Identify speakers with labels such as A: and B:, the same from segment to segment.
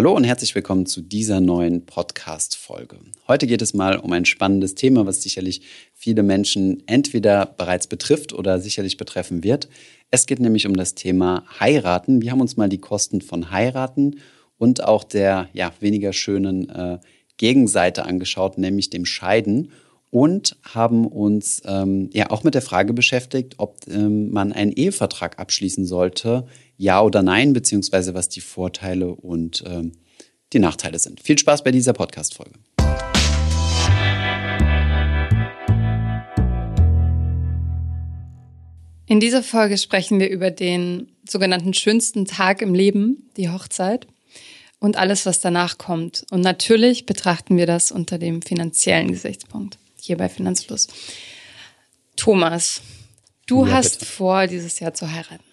A: Hallo und herzlich willkommen zu dieser neuen Podcast-Folge. Heute geht es mal um ein spannendes Thema, was sicherlich viele Menschen entweder bereits betrifft oder sicherlich betreffen wird. Es geht nämlich um das Thema Heiraten. Wir haben uns mal die Kosten von Heiraten und auch der ja, weniger schönen äh, Gegenseite angeschaut, nämlich dem Scheiden und haben uns ähm, ja auch mit der Frage beschäftigt, ob ähm, man einen Ehevertrag abschließen sollte, ja oder nein, beziehungsweise was die Vorteile und ähm, die Nachteile sind. Viel Spaß bei dieser Podcast-Folge.
B: In dieser Folge sprechen wir über den sogenannten schönsten Tag im Leben, die Hochzeit und alles, was danach kommt. Und natürlich betrachten wir das unter dem finanziellen Gesichtspunkt hier bei Finanzfluss. Thomas, du ja, hast bitte. vor, dieses Jahr zu heiraten.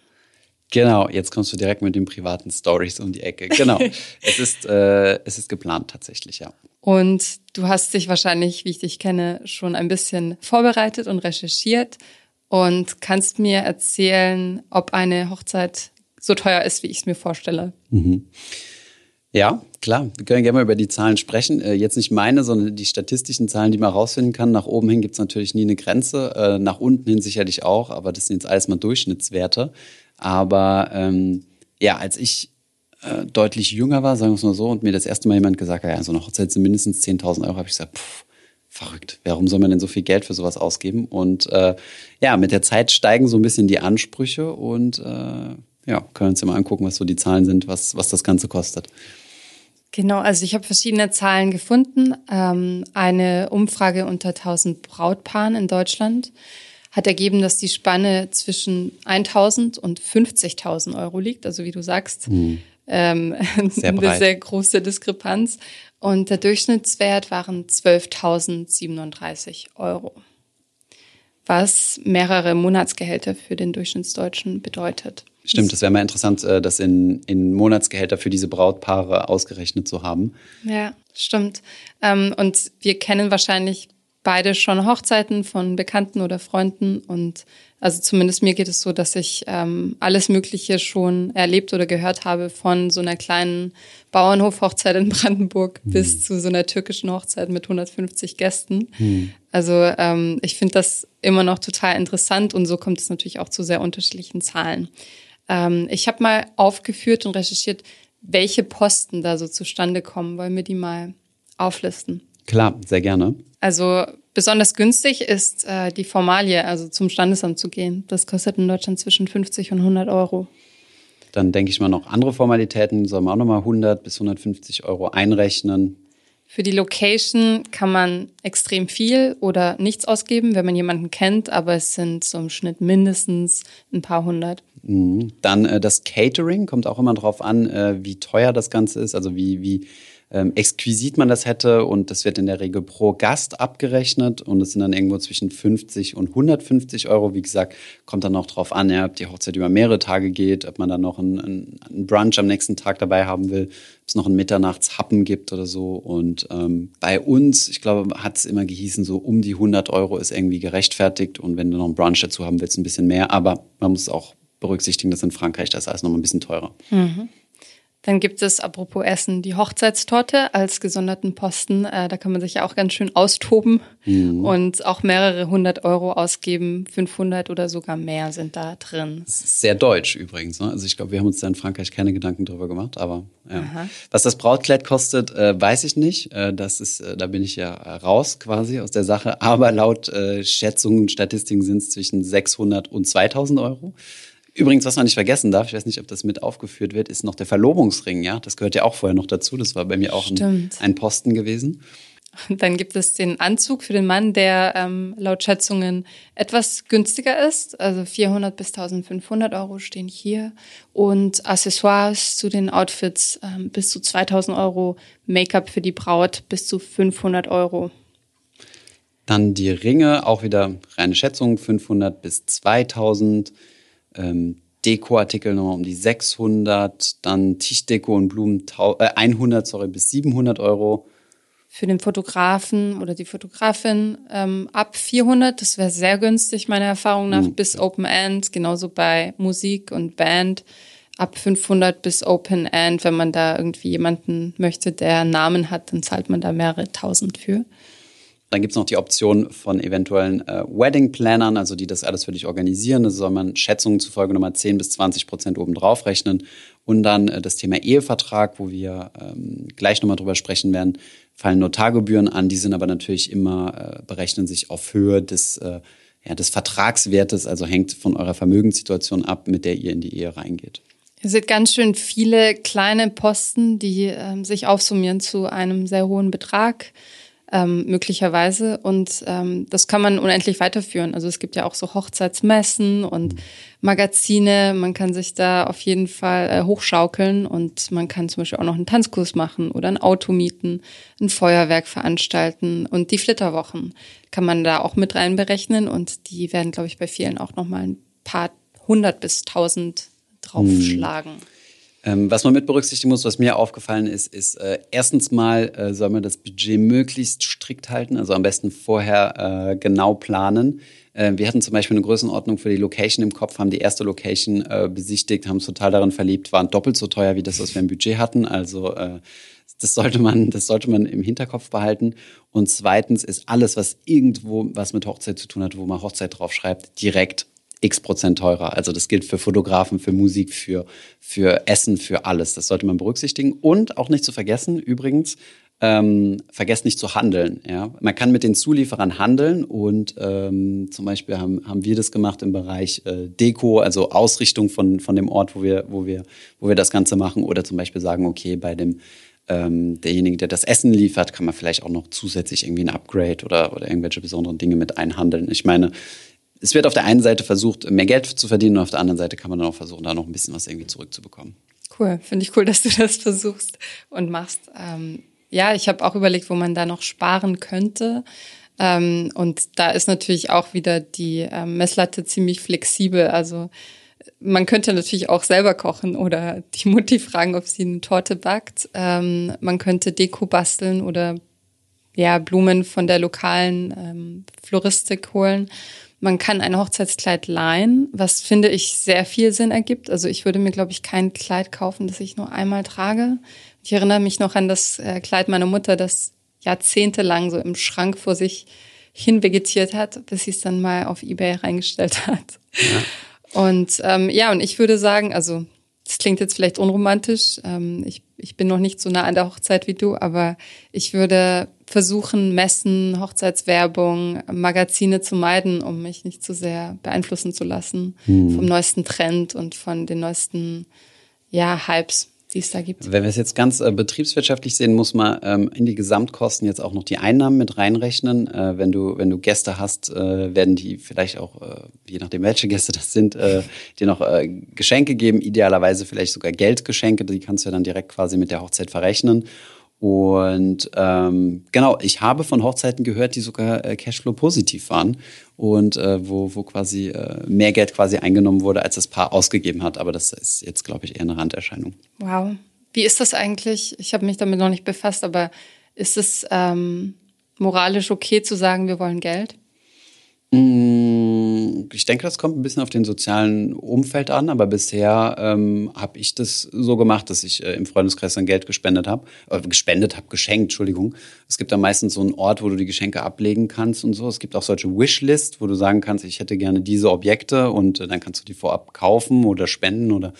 A: Genau, jetzt kommst du direkt mit den privaten Stories um die Ecke. Genau, es, ist, äh, es ist geplant tatsächlich, ja.
B: Und du hast dich wahrscheinlich, wie ich dich kenne, schon ein bisschen vorbereitet und recherchiert und kannst mir erzählen, ob eine Hochzeit so teuer ist, wie ich es mir vorstelle. Mhm.
A: Ja, klar. Wir können gerne mal über die Zahlen sprechen. Äh, jetzt nicht meine, sondern die statistischen Zahlen, die man rausfinden kann. Nach oben hin gibt es natürlich nie eine Grenze. Äh, nach unten hin sicherlich auch, aber das sind jetzt alles mal Durchschnittswerte. Aber ähm, ja, als ich äh, deutlich jünger war, sagen wir es mal so, und mir das erste Mal jemand gesagt hat, ja, so eine Hochzeit sind mindestens 10.000 Euro, habe ich gesagt, pff, verrückt. Warum soll man denn so viel Geld für sowas ausgeben? Und äh, ja, mit der Zeit steigen so ein bisschen die Ansprüche und äh, ja, können uns ja mal angucken, was so die Zahlen sind, was, was das Ganze kostet.
B: Genau, also ich habe verschiedene Zahlen gefunden. Ähm, eine Umfrage unter 1000 Brautpaaren in Deutschland hat ergeben, dass die Spanne zwischen 1000 und 50.000 Euro liegt. Also wie du sagst, mhm. ähm, sehr eine sehr große Diskrepanz. Und der Durchschnittswert waren 12.037 Euro, was mehrere Monatsgehälter für den Durchschnittsdeutschen bedeutet.
A: Stimmt, das wäre mal interessant, äh, das in, in Monatsgehälter für diese Brautpaare ausgerechnet zu haben.
B: Ja, stimmt. Ähm, und wir kennen wahrscheinlich beide schon Hochzeiten von Bekannten oder Freunden und also zumindest mir geht es so, dass ich ähm, alles Mögliche schon erlebt oder gehört habe von so einer kleinen Bauernhof-Hochzeit in Brandenburg mhm. bis zu so einer türkischen Hochzeit mit 150 Gästen. Mhm. Also ähm, ich finde das immer noch total interessant und so kommt es natürlich auch zu sehr unterschiedlichen Zahlen. Ähm, ich habe mal aufgeführt und recherchiert, welche Posten da so zustande kommen. Wollen wir die mal auflisten?
A: Klar, sehr gerne.
B: Also besonders günstig ist äh, die Formalie, also zum Standesamt zu gehen. Das kostet in Deutschland zwischen 50 und 100 Euro.
A: Dann denke ich mal noch andere Formalitäten, soll man auch nochmal 100 bis 150 Euro einrechnen.
B: Für die Location kann man extrem viel oder nichts ausgeben, wenn man jemanden kennt, aber es sind so im Schnitt mindestens ein paar hundert.
A: Mhm. Dann äh, das Catering kommt auch immer darauf an, äh, wie teuer das Ganze ist, also wie, wie ähm, exquisit man das hätte und das wird in der Regel pro Gast abgerechnet und es sind dann irgendwo zwischen 50 und 150 Euro. Wie gesagt, kommt dann auch drauf an, ja, ob die Hochzeit über mehrere Tage geht, ob man dann noch einen, einen Brunch am nächsten Tag dabei haben will, ob es noch einen Mitternachtshappen gibt oder so. Und ähm, bei uns, ich glaube, hat es immer gehießen, so um die 100 Euro ist irgendwie gerechtfertigt und wenn du noch einen Brunch dazu haben willst, ein bisschen mehr. Aber man muss auch berücksichtigen, dass in Frankreich das alles noch mal ein bisschen teurer.
B: Mhm. Dann gibt es, apropos Essen, die Hochzeitstorte als gesonderten Posten. Äh, da kann man sich ja auch ganz schön austoben mhm. und auch mehrere hundert Euro ausgeben. 500 oder sogar mehr sind da drin.
A: Sehr deutsch übrigens. Ne? Also ich glaube, wir haben uns da in Frankreich keine Gedanken drüber gemacht. Aber ja. was das Brautkleid kostet, äh, weiß ich nicht. Äh, das ist, äh, da bin ich ja raus quasi aus der Sache. Aber laut äh, Schätzungen und Statistiken sind es zwischen 600 und 2000 Euro. Übrigens, was man nicht vergessen darf, ich weiß nicht, ob das mit aufgeführt wird, ist noch der Verlobungsring, ja. Das gehört ja auch vorher noch dazu. Das war bei mir auch ein, ein, Posten gewesen.
B: Und dann gibt es den Anzug für den Mann, der ähm, laut Schätzungen etwas günstiger ist. Also 400 bis 1500 Euro stehen hier. Und Accessoires zu den Outfits ähm, bis zu 2000 Euro. Make-up für die Braut bis zu 500 Euro.
A: Dann die Ringe, auch wieder reine Schätzung, 500 bis 2000 ähm, Dekoartikel nochmal um die 600, dann Tischdeko und Blumen äh, 100 sorry, bis 700 Euro.
B: Für den Fotografen oder die Fotografin ähm, ab 400, das wäre sehr günstig meiner Erfahrung nach, mhm. bis Open End, genauso bei Musik und Band ab 500 bis Open End. Wenn man da irgendwie jemanden möchte, der einen Namen hat, dann zahlt man da mehrere tausend für.
A: Dann gibt es noch die Option von eventuellen äh, Wedding-Plannern, also die das alles für dich organisieren. Da soll man Schätzungen zufolge nochmal 10 bis 20 Prozent obendrauf rechnen. Und dann äh, das Thema Ehevertrag, wo wir ähm, gleich nochmal drüber sprechen werden, fallen Notargebühren an. Die sind aber natürlich immer, äh, berechnen sich auf Höhe des, äh, ja, des Vertragswertes, also hängt von eurer Vermögenssituation ab, mit der ihr in die Ehe reingeht.
B: Ihr seht ganz schön viele kleine Posten, die ähm, sich aufsummieren zu einem sehr hohen Betrag ähm, möglicherweise. Und ähm, das kann man unendlich weiterführen. Also es gibt ja auch so Hochzeitsmessen und Magazine. Man kann sich da auf jeden Fall äh, hochschaukeln und man kann zum Beispiel auch noch einen Tanzkurs machen oder ein Auto mieten, ein Feuerwerk veranstalten und die Flitterwochen kann man da auch mit reinberechnen und die werden, glaube ich, bei vielen auch nochmal ein paar hundert bis tausend draufschlagen. Hm.
A: Ähm, was man mit berücksichtigen muss, was mir aufgefallen ist, ist äh, erstens mal äh, soll man das Budget möglichst strikt halten, also am besten vorher äh, genau planen. Äh, wir hatten zum Beispiel eine Größenordnung für die Location im Kopf, haben die erste Location äh, besichtigt, haben uns total darin verliebt, waren doppelt so teuer wie das, was wir im Budget hatten. Also äh, das sollte man, das sollte man im Hinterkopf behalten. Und zweitens ist alles, was irgendwo was mit Hochzeit zu tun hat, wo man Hochzeit draufschreibt, direkt x Prozent teurer. Also das gilt für Fotografen, für Musik, für, für Essen, für alles. Das sollte man berücksichtigen. Und auch nicht zu vergessen, übrigens, ähm, vergesst nicht zu handeln. Ja? Man kann mit den Zulieferern handeln und ähm, zum Beispiel haben, haben wir das gemacht im Bereich äh, Deko, also Ausrichtung von, von dem Ort, wo wir, wo, wir, wo wir das Ganze machen. Oder zum Beispiel sagen, okay, bei dem ähm, derjenige, der das Essen liefert, kann man vielleicht auch noch zusätzlich irgendwie ein Upgrade oder, oder irgendwelche besonderen Dinge mit einhandeln. Ich meine, es wird auf der einen Seite versucht, mehr Geld zu verdienen und auf der anderen Seite kann man dann auch versuchen, da noch ein bisschen was irgendwie zurückzubekommen.
B: Cool, finde ich cool, dass du das versuchst und machst. Ähm, ja, ich habe auch überlegt, wo man da noch sparen könnte. Ähm, und da ist natürlich auch wieder die ähm, Messlatte ziemlich flexibel. Also man könnte natürlich auch selber kochen oder die Mutti fragen, ob sie eine Torte backt. Ähm, man könnte Deko basteln oder ja Blumen von der lokalen ähm, Floristik holen. Man kann ein Hochzeitskleid leihen, was finde ich sehr viel Sinn ergibt. Also ich würde mir, glaube ich, kein Kleid kaufen, das ich nur einmal trage. Ich erinnere mich noch an das äh, Kleid meiner Mutter, das jahrzehntelang so im Schrank vor sich hin vegetiert hat, bis sie es dann mal auf Ebay reingestellt hat. Ja. Und ähm, ja, und ich würde sagen, also das klingt jetzt vielleicht unromantisch. Ähm, ich, ich bin noch nicht so nah an der Hochzeit wie du, aber ich würde versuchen, Messen, Hochzeitswerbung, Magazine zu meiden, um mich nicht zu sehr beeinflussen zu lassen hm. vom neuesten Trend und von den neuesten ja, Hypes die es da gibt.
A: Wenn wir es jetzt ganz äh, betriebswirtschaftlich sehen, muss man ähm, in die Gesamtkosten jetzt auch noch die Einnahmen mit reinrechnen. Äh, wenn du wenn du Gäste hast, äh, werden die vielleicht auch, äh, je nachdem welche Gäste das sind, äh, dir noch äh, Geschenke geben. Idealerweise vielleicht sogar Geldgeschenke. Die kannst du ja dann direkt quasi mit der Hochzeit verrechnen. Und ähm, genau, ich habe von Hochzeiten gehört, die sogar äh, Cashflow positiv waren und äh, wo, wo quasi äh, mehr Geld quasi eingenommen wurde, als das Paar ausgegeben hat. Aber das ist jetzt, glaube ich, eher eine Randerscheinung.
B: Wow. Wie ist das eigentlich? Ich habe mich damit noch nicht befasst, aber ist es ähm, moralisch okay zu sagen, wir wollen Geld?
A: Mm, ich denke, das kommt ein bisschen auf den sozialen Umfeld an, aber bisher ähm, habe ich das so gemacht, dass ich äh, im Freundeskreis dann Geld gespendet habe, äh, gespendet habe, geschenkt, Entschuldigung. Es gibt da meistens so einen Ort, wo du die Geschenke ablegen kannst und so. Es gibt auch solche Wishlist, wo du sagen kannst, ich hätte gerne diese Objekte und äh, dann kannst du die vorab kaufen oder spenden oder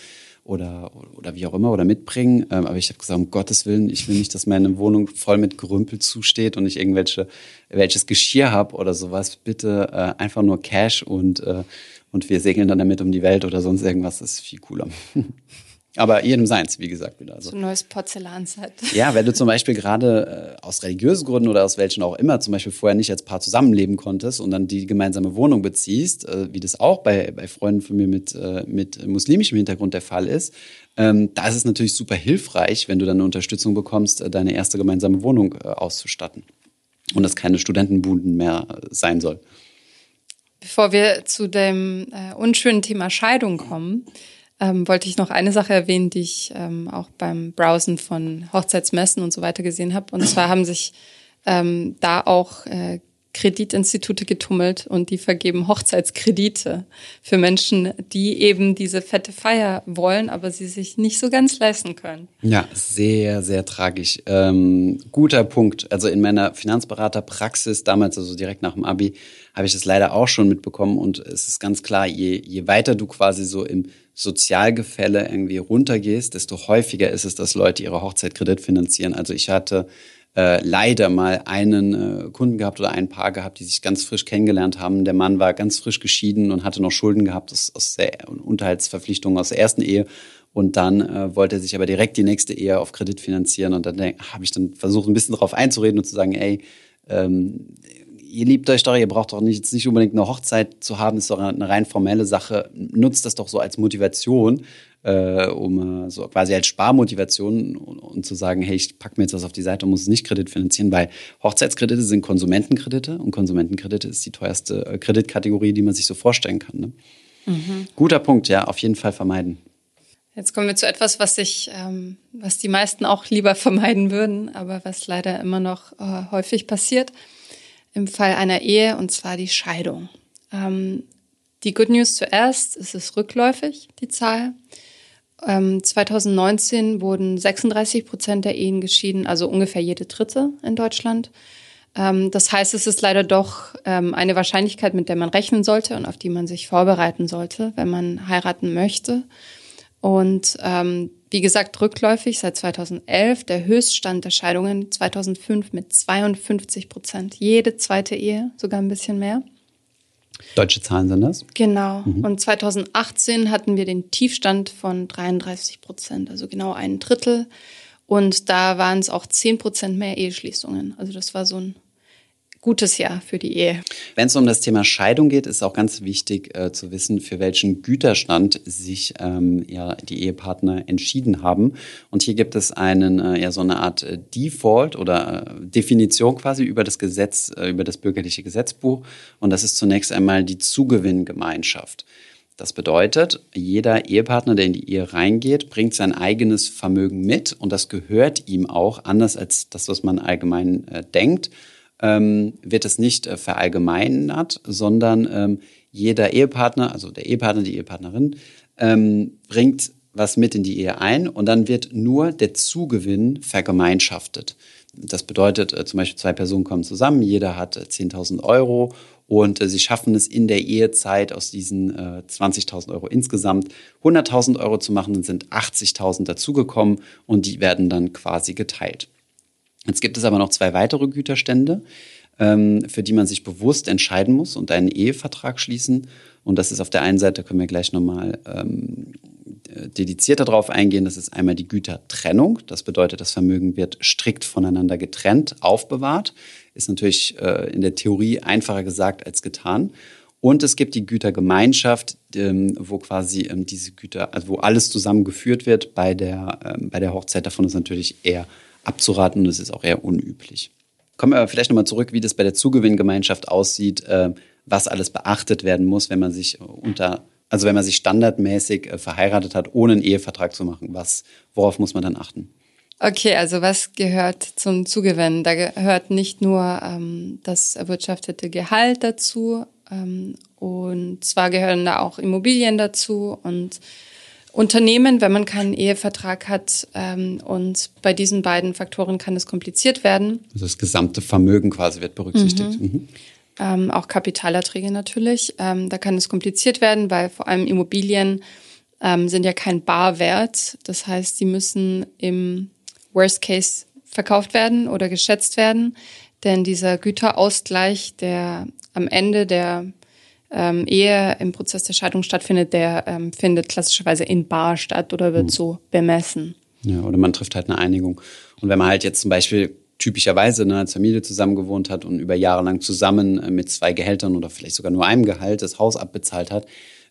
A: oder, oder wie auch immer oder mitbringen. Ähm, aber ich habe gesagt, um Gottes Willen, ich will nicht, dass meine Wohnung voll mit Gerümpel zusteht und ich irgendwelche welches Geschirr habe oder sowas. Bitte äh, einfach nur Cash und, äh, und wir segeln dann damit um die Welt oder sonst irgendwas. Das ist viel cooler. Aber jedem seins, wie gesagt, wieder.
B: Also, so ein neues Porzellanset.
A: Ja, wenn du zum Beispiel gerade äh, aus religiösen Gründen oder aus welchen auch immer zum Beispiel vorher nicht als Paar zusammenleben konntest und dann die gemeinsame Wohnung beziehst, äh, wie das auch bei, bei Freunden von mir mit, äh, mit muslimischem Hintergrund der Fall ist, ähm, da ist es natürlich super hilfreich, wenn du dann eine Unterstützung bekommst, äh, deine erste gemeinsame Wohnung äh, auszustatten. Und das keine Studentenbuden mehr äh, sein soll.
B: Bevor wir zu dem unschönen Thema Scheidung kommen, ähm, wollte ich noch eine Sache erwähnen, die ich ähm, auch beim Browsen von Hochzeitsmessen und so weiter gesehen habe. Und zwar haben sich ähm, da auch äh, Kreditinstitute getummelt und die vergeben Hochzeitskredite für Menschen, die eben diese fette Feier wollen, aber sie sich nicht so ganz leisten können.
A: Ja, sehr, sehr tragisch. Ähm, guter Punkt. Also in meiner Finanzberaterpraxis, damals also direkt nach dem Abi, habe ich das leider auch schon mitbekommen und es ist ganz klar, je, je weiter du quasi so im Sozialgefälle irgendwie runtergehst, desto häufiger ist es, dass Leute ihre Hochzeit kreditfinanzieren. Also ich hatte äh, leider mal einen äh, Kunden gehabt oder ein Paar gehabt, die sich ganz frisch kennengelernt haben. Der Mann war ganz frisch geschieden und hatte noch Schulden gehabt aus, aus der Unterhaltsverpflichtung aus der ersten Ehe. Und dann äh, wollte er sich aber direkt die nächste Ehe auf Kredit finanzieren. Und dann habe ich dann versucht, ein bisschen darauf einzureden und zu sagen, ey, ähm, ihr liebt euch doch, ihr braucht doch nicht, nicht unbedingt eine Hochzeit zu haben, ist doch eine rein formelle Sache. Nutzt das doch so als Motivation, äh, um äh, so quasi als Sparmotivation und, und, zu sagen, hey, ich packe mir jetzt was auf die Seite und muss es nicht kreditfinanzieren, weil Hochzeitskredite sind Konsumentenkredite und Konsumentenkredite ist die teuerste äh, Kreditkategorie, die man sich so vorstellen kann. Ne? Mhm. Guter Punkt, ja, auf jeden Fall vermeiden.
B: Jetzt kommen wir zu etwas, was ich, ähm, was die meisten auch lieber vermeiden würden, aber was leider immer noch äh, häufig passiert im Fall einer Ehe, und zwar die Scheidung. Ähm, die Good News zuerst, es ist rückläufig, die Zahl. Ähm, 2019 wurden 36 Prozent der Ehen geschieden, also ungefähr jede dritte in Deutschland. Ähm, das heißt, es ist leider doch ähm, eine Wahrscheinlichkeit, mit der man rechnen sollte und auf die man sich vorbereiten sollte, wenn man heiraten möchte. Und ähm, wie gesagt, rückläufig seit 2011, der Höchststand der Scheidungen 2005 mit 52 Prozent. Jede zweite Ehe, sogar ein bisschen mehr.
A: Deutsche Zahlen sind das?
B: Genau. Mhm. Und 2018 hatten wir den Tiefstand von 33 Prozent, also genau ein Drittel. Und da waren es auch 10 Prozent mehr Eheschließungen. Also das war so ein gutes Jahr für die Ehe.
A: Wenn es um das Thema Scheidung geht, ist auch ganz wichtig äh, zu wissen, für welchen Güterstand sich ähm, ja, die Ehepartner entschieden haben. Und hier gibt es einen, äh, ja, so eine Art äh, Default oder äh, Definition quasi über das Gesetz, äh, über das bürgerliche Gesetzbuch. Und das ist zunächst einmal die Zugewinngemeinschaft. Das bedeutet, jeder Ehepartner, der in die Ehe reingeht, bringt sein eigenes Vermögen mit und das gehört ihm auch, anders als das, was man allgemein äh, denkt ähm, wird es nicht äh, verallgemeinert, sondern ähm, jeder Ehepartner, also der Ehepartner, die Ehepartnerin, ähm, bringt was mit in die Ehe ein und dann wird nur der Zugewinn vergemeinschaftet. Das bedeutet, äh, zum Beispiel zwei Personen kommen zusammen, jeder hat äh, 10.000 Euro und äh, sie schaffen es in der Ehezeit aus diesen äh, 20.000 Euro insgesamt 100.000 Euro zu machen, dann sind 80.000 dazugekommen und die werden dann quasi geteilt. Jetzt gibt es aber noch zwei weitere Güterstände, ähm, für die man sich bewusst entscheiden muss und einen Ehevertrag schließen. Und das ist auf der einen Seite, können wir gleich nochmal ähm, dedizierter darauf eingehen, das ist einmal die Gütertrennung. Das bedeutet, das Vermögen wird strikt voneinander getrennt, aufbewahrt. Ist natürlich äh, in der Theorie einfacher gesagt als getan. Und es gibt die Gütergemeinschaft, ähm, wo quasi ähm, diese Güter, also wo alles zusammengeführt wird bei der, ähm, bei der Hochzeit. Davon ist natürlich eher abzuraten und es ist auch eher unüblich. Kommen wir aber vielleicht nochmal zurück, wie das bei der Zugewinngemeinschaft aussieht, äh, was alles beachtet werden muss, wenn man sich unter, also wenn man sich standardmäßig äh, verheiratet hat, ohne einen Ehevertrag zu machen. Was, worauf muss man dann achten?
B: Okay, also was gehört zum Zugewinn? Da gehört nicht nur ähm, das erwirtschaftete Gehalt dazu, ähm, und zwar gehören da auch Immobilien dazu und Unternehmen, wenn man keinen Ehevertrag hat. Ähm, und bei diesen beiden Faktoren kann es kompliziert werden.
A: Also das gesamte Vermögen quasi wird berücksichtigt.
B: Mhm. Mhm. Ähm, auch Kapitalerträge natürlich. Ähm, da kann es kompliziert werden, weil vor allem Immobilien ähm, sind ja kein Barwert. Das heißt, sie müssen im Worst Case verkauft werden oder geschätzt werden. Denn dieser Güterausgleich, der am Ende der ähm, Ehe im Prozess der Scheidung stattfindet, der ähm, findet klassischerweise in Bar statt oder wird mhm. so bemessen.
A: Ja, oder man trifft halt eine Einigung. Und wenn man halt jetzt zum Beispiel typischerweise ne, als Familie zusammengewohnt hat und über Jahre lang zusammen äh, mit zwei Gehältern oder vielleicht sogar nur einem Gehalt das Haus abbezahlt hat,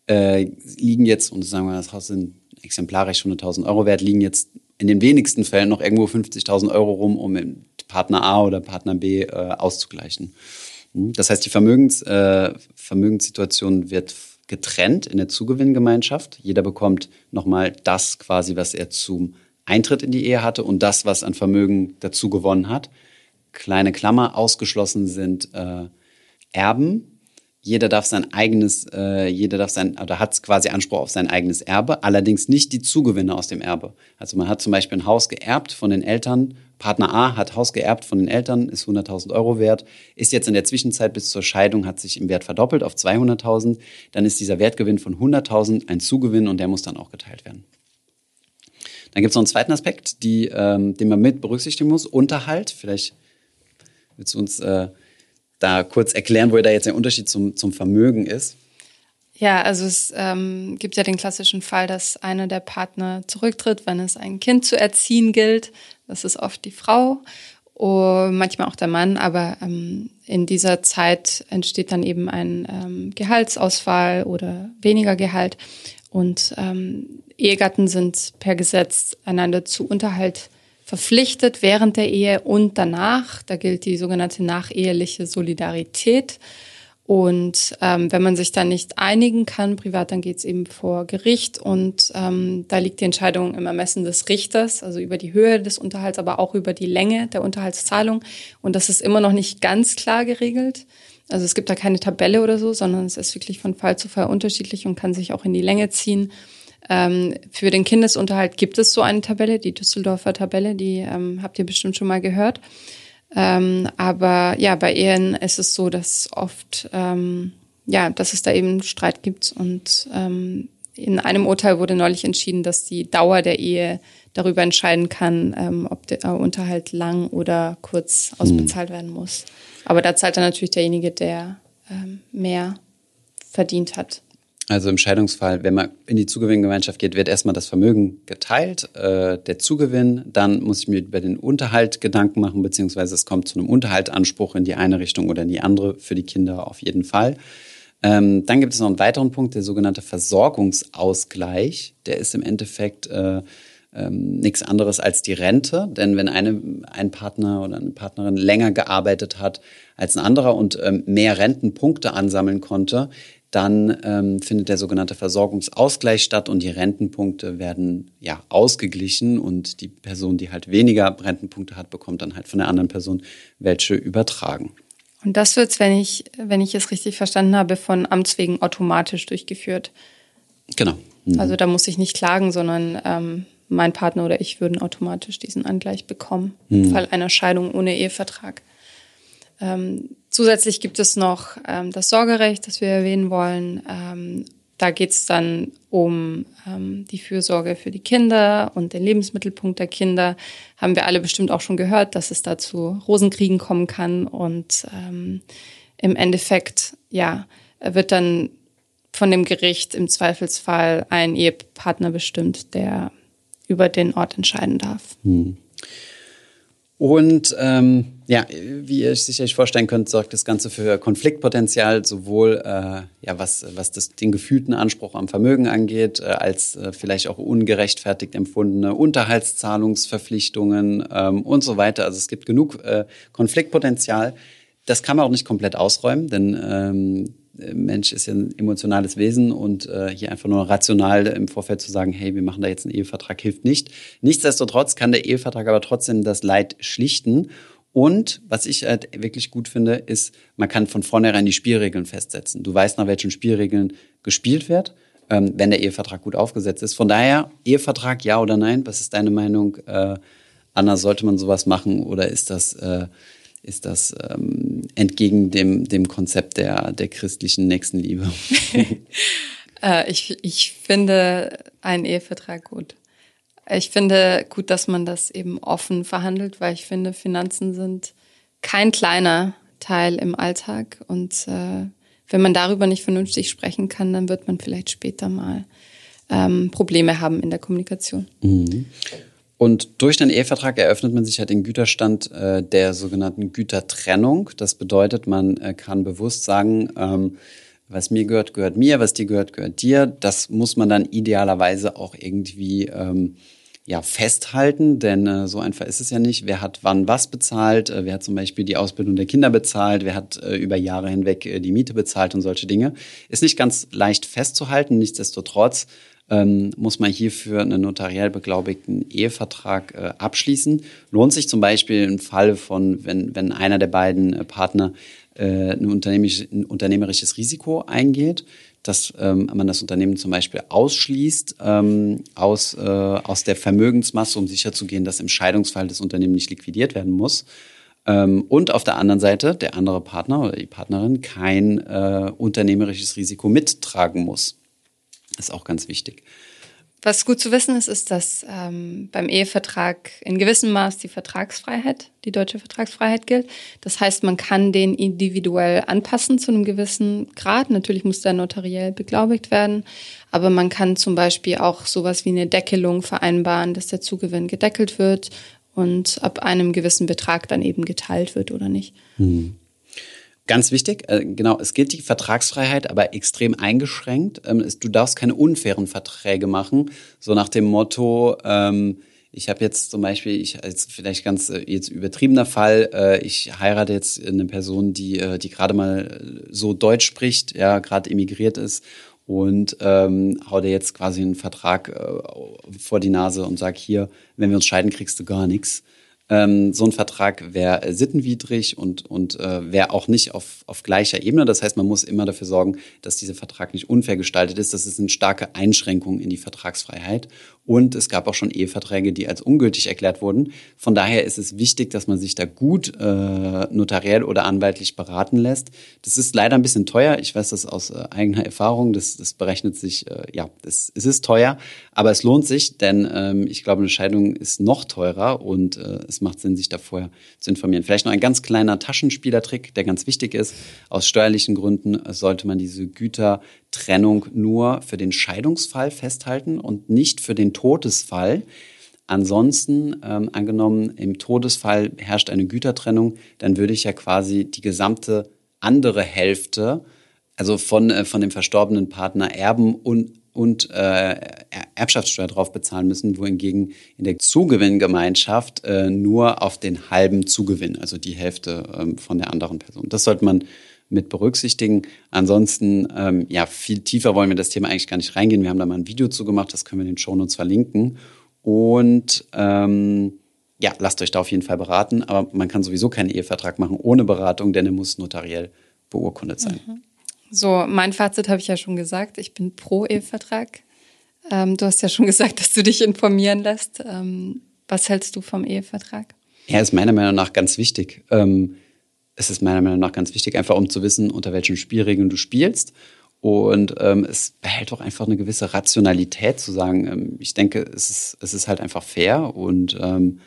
A: äh, liegen jetzt, und sagen wir, das Haus sind exemplarisch 100.000 Euro wert, liegen jetzt in den wenigsten Fällen noch irgendwo 50.000 Euro rum, um Partner A oder Partner B äh, auszugleichen. Hm? Das heißt, die Vermögens, äh, Vermögenssituation wird getrennt in der Zugewinngemeinschaft. Jeder bekommt nochmal das quasi, was er zum Eintritt in die Ehe hatte und das, was an Vermögen dazu gewonnen hat. Kleine Klammer, ausgeschlossen sind äh, erben jeder darf sein eigenes, äh, jeder darf sein, oder hat quasi Anspruch auf sein eigenes Erbe, allerdings nicht die Zugewinne aus dem Erbe. Also man hat zum Beispiel ein Haus geerbt von den Eltern, Partner A hat Haus geerbt von den Eltern, ist 100.000 Euro wert, ist jetzt in der Zwischenzeit bis zur Scheidung, hat sich im Wert verdoppelt auf 200.000, dann ist dieser Wertgewinn von 100.000 ein Zugewinn und der muss dann auch geteilt werden. Dann gibt es noch einen zweiten Aspekt, die, ähm, den man mit berücksichtigen muss, Unterhalt. Vielleicht willst du uns äh, da kurz erklären, wo da jetzt der Unterschied zum, zum Vermögen ist?
B: Ja, also es ähm, gibt ja den klassischen Fall, dass einer der Partner zurücktritt, wenn es ein Kind zu erziehen gilt. Das ist oft die Frau, oder manchmal auch der Mann, aber ähm, in dieser Zeit entsteht dann eben ein ähm, Gehaltsausfall oder weniger Gehalt. Und ähm, Ehegatten sind per Gesetz einander zu Unterhalt verpflichtet während der Ehe und danach. Da gilt die sogenannte nacheheliche Solidarität. Und ähm, wenn man sich dann nicht einigen kann, privat, dann geht es eben vor Gericht und ähm, da liegt die Entscheidung im Ermessen des Richters, also über die Höhe des Unterhalts, aber auch über die Länge der Unterhaltszahlung. Und das ist immer noch nicht ganz klar geregelt. Also es gibt da keine Tabelle oder so, sondern es ist wirklich von Fall zu Fall unterschiedlich und kann sich auch in die Länge ziehen. Ähm, für den Kindesunterhalt gibt es so eine Tabelle, die Düsseldorfer Tabelle, die ähm, habt ihr bestimmt schon mal gehört. Ähm, aber ja, bei Ehen ist es so, dass oft, ähm, ja, dass es da eben Streit gibt. Und ähm, in einem Urteil wurde neulich entschieden, dass die Dauer der Ehe darüber entscheiden kann, ähm, ob der Unterhalt lang oder kurz ausbezahlt mhm. werden muss. Aber da zahlt dann natürlich derjenige, der mehr verdient hat.
A: Also im Scheidungsfall, wenn man in die Zugewinngemeinschaft geht, wird erstmal das Vermögen geteilt, äh, der Zugewinn. Dann muss ich mir über den Unterhalt Gedanken machen, beziehungsweise es kommt zu einem Unterhaltsanspruch in die eine Richtung oder in die andere, für die Kinder auf jeden Fall. Ähm, dann gibt es noch einen weiteren Punkt, der sogenannte Versorgungsausgleich. Der ist im Endeffekt äh, ähm, nichts anderes als die Rente. Denn wenn eine, ein Partner oder eine Partnerin länger gearbeitet hat als ein anderer und ähm, mehr Rentenpunkte ansammeln konnte, dann ähm, findet der sogenannte Versorgungsausgleich statt und die Rentenpunkte werden ja ausgeglichen und die Person, die halt weniger Rentenpunkte hat, bekommt dann halt von der anderen Person welche übertragen.
B: Und das wird, wenn ich, wenn ich es richtig verstanden habe, von Amts wegen automatisch durchgeführt.
A: Genau.
B: Mhm. Also da muss ich nicht klagen, sondern ähm, mein Partner oder ich würden automatisch diesen Angleich bekommen, mhm. im Fall einer Scheidung ohne Ehevertrag. Ähm, zusätzlich gibt es noch ähm, das Sorgerecht, das wir erwähnen wollen. Ähm, da geht es dann um ähm, die Fürsorge für die Kinder und den Lebensmittelpunkt der Kinder. Haben wir alle bestimmt auch schon gehört, dass es da zu Rosenkriegen kommen kann. Und ähm, im Endeffekt, ja, wird dann von dem Gericht im Zweifelsfall ein Ehepartner bestimmt, der über den Ort entscheiden darf. Hm.
A: Und ähm, ja, wie ihr euch sicherlich vorstellen könnt, sorgt das Ganze für Konfliktpotenzial, sowohl äh, ja, was, was das, den gefühlten Anspruch am Vermögen angeht, äh, als äh, vielleicht auch ungerechtfertigt empfundene Unterhaltszahlungsverpflichtungen ähm, und so weiter. Also es gibt genug äh, Konfliktpotenzial. Das kann man auch nicht komplett ausräumen, denn ähm, Mensch ist ja ein emotionales Wesen und äh, hier einfach nur rational im Vorfeld zu sagen, hey, wir machen da jetzt einen Ehevertrag, hilft nicht. Nichtsdestotrotz kann der Ehevertrag aber trotzdem das Leid schlichten. Und was ich halt wirklich gut finde, ist, man kann von vornherein die Spielregeln festsetzen. Du weißt, nach welchen Spielregeln gespielt wird, ähm, wenn der Ehevertrag gut aufgesetzt ist. Von daher, Ehevertrag, ja oder nein? Was ist deine Meinung? Äh, Anna, sollte man sowas machen oder ist das äh, ist das ähm, entgegen dem, dem Konzept der, der christlichen Nächstenliebe.
B: äh, ich, ich finde einen Ehevertrag gut. Ich finde gut, dass man das eben offen verhandelt, weil ich finde, Finanzen sind kein kleiner Teil im Alltag. Und äh, wenn man darüber nicht vernünftig sprechen kann, dann wird man vielleicht später mal ähm, Probleme haben in der Kommunikation.
A: Mhm. Und durch den Ehevertrag eröffnet man sich halt den Güterstand äh, der sogenannten Gütertrennung. Das bedeutet, man äh, kann bewusst sagen, ähm, was mir gehört, gehört mir, was dir gehört, gehört dir. Das muss man dann idealerweise auch irgendwie ähm, ja, festhalten, denn äh, so einfach ist es ja nicht. Wer hat wann was bezahlt? Äh, wer hat zum Beispiel die Ausbildung der Kinder bezahlt? Wer hat äh, über Jahre hinweg äh, die Miete bezahlt und solche Dinge? Ist nicht ganz leicht festzuhalten. Nichtsdestotrotz ähm, muss man hierfür einen notariell beglaubigten Ehevertrag äh, abschließen. Lohnt sich zum Beispiel im Falle von, wenn, wenn einer der beiden äh, Partner äh, ein, unternehmerisch, ein unternehmerisches Risiko eingeht, dass ähm, man das Unternehmen zum Beispiel ausschließt ähm, aus, äh, aus der Vermögensmasse, um sicherzugehen, dass im Scheidungsfall das Unternehmen nicht liquidiert werden muss. Ähm, und auf der anderen Seite der andere Partner oder die Partnerin kein äh, unternehmerisches Risiko mittragen muss. Das ist auch ganz wichtig.
B: Was gut zu wissen ist, ist, dass ähm, beim Ehevertrag in gewissem Maß die Vertragsfreiheit, die deutsche Vertragsfreiheit gilt. Das heißt, man kann den individuell anpassen zu einem gewissen Grad. Natürlich muss der notariell beglaubigt werden, aber man kann zum Beispiel auch sowas wie eine Deckelung vereinbaren, dass der Zugewinn gedeckelt wird und ab einem gewissen Betrag dann eben geteilt wird oder nicht. Hm.
A: Ganz wichtig, äh, genau, es gilt die Vertragsfreiheit, aber extrem eingeschränkt. Ähm, du darfst keine unfairen Verträge machen, so nach dem Motto, ähm, ich habe jetzt zum Beispiel, ich als vielleicht ganz äh, jetzt übertriebener Fall, äh, ich heirate jetzt eine Person, die, die gerade mal so Deutsch spricht, ja, gerade emigriert ist und ähm, hau dir jetzt quasi einen Vertrag vor die Nase und sag hier, wenn wir uns scheiden, kriegst du gar nichts. Ähm, so ein Vertrag wäre sittenwidrig und, und äh, wäre auch nicht auf, auf gleicher Ebene. Das heißt, man muss immer dafür sorgen, dass dieser Vertrag nicht unfair gestaltet ist. Das ist eine starke Einschränkung in die Vertragsfreiheit. Und es gab auch schon Eheverträge, die als ungültig erklärt wurden. Von daher ist es wichtig, dass man sich da gut äh, notariell oder anwaltlich beraten lässt. Das ist leider ein bisschen teuer. Ich weiß das aus äh, eigener Erfahrung. Das, das berechnet sich, äh, ja, das, es ist teuer, aber es lohnt sich, denn ähm, ich glaube, eine Scheidung ist noch teurer und äh, es macht Sinn, sich da vorher zu informieren. Vielleicht noch ein ganz kleiner Taschenspielertrick, der ganz wichtig ist. Aus steuerlichen Gründen sollte man diese Gütertrennung nur für den Scheidungsfall festhalten und nicht für den Todesfall. Ansonsten, ähm, angenommen, im Todesfall herrscht eine Gütertrennung, dann würde ich ja quasi die gesamte andere Hälfte, also von, äh, von dem verstorbenen Partner erben und und äh, Erbschaftssteuer drauf bezahlen müssen, wohingegen in der Zugewinngemeinschaft äh, nur auf den halben Zugewinn, also die Hälfte ähm, von der anderen Person. Das sollte man mit berücksichtigen. Ansonsten, ähm, ja, viel tiefer wollen wir das Thema eigentlich gar nicht reingehen. Wir haben da mal ein Video zu gemacht, das können wir in den Shownotes verlinken. Und ähm, ja, lasst euch da auf jeden Fall beraten. Aber man kann sowieso keinen Ehevertrag machen ohne Beratung, denn er muss notariell beurkundet sein. Mhm.
B: So, mein Fazit habe ich ja schon gesagt. Ich bin pro Ehevertrag. Ähm, du hast ja schon gesagt, dass du dich informieren lässt. Ähm, was hältst du vom Ehevertrag?
A: Ja, ist meiner Meinung nach ganz wichtig. Ähm, es ist meiner Meinung nach ganz wichtig, einfach um zu wissen, unter welchen Spielregeln du spielst. Und ähm, es behält auch einfach eine gewisse Rationalität zu sagen, ähm, ich denke, es ist, es ist halt einfach fair und ähm,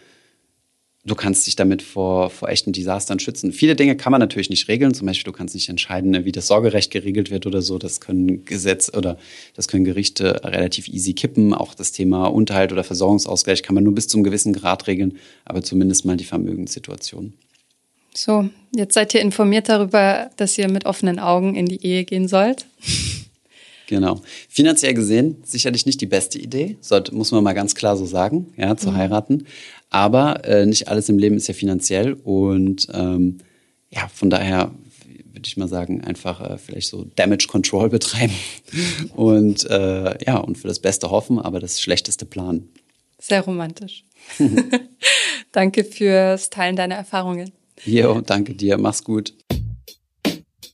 A: du kannst dich damit vor, vor echten Desastern schützen. Viele Dinge kann man natürlich nicht regeln. Zum Beispiel, du kannst nicht entscheiden, wie das Sorgerecht geregelt wird oder so. Das können Gesetz oder das können Gerichte relativ easy kippen. Auch das Thema Unterhalt oder Versorgungsausgleich kann man nur bis zum gewissen Grad regeln, aber zumindest mal die Vermögenssituation.
B: So, jetzt seid ihr informiert darüber, dass ihr mit offenen Augen in die Ehe gehen sollt.
A: Genau. Finanziell gesehen sicherlich nicht die beste Idee, sollte, muss man mal ganz klar so sagen, ja, zu mhm. heiraten. Aber äh, nicht alles im Leben ist ja finanziell und ähm, ja, von daher würde ich mal sagen, einfach äh, vielleicht so Damage Control betreiben und äh, ja, und für das Beste hoffen, aber das Schlechteste planen.
B: Sehr romantisch. danke fürs Teilen deiner Erfahrungen.
A: Jo, danke dir. Mach's gut.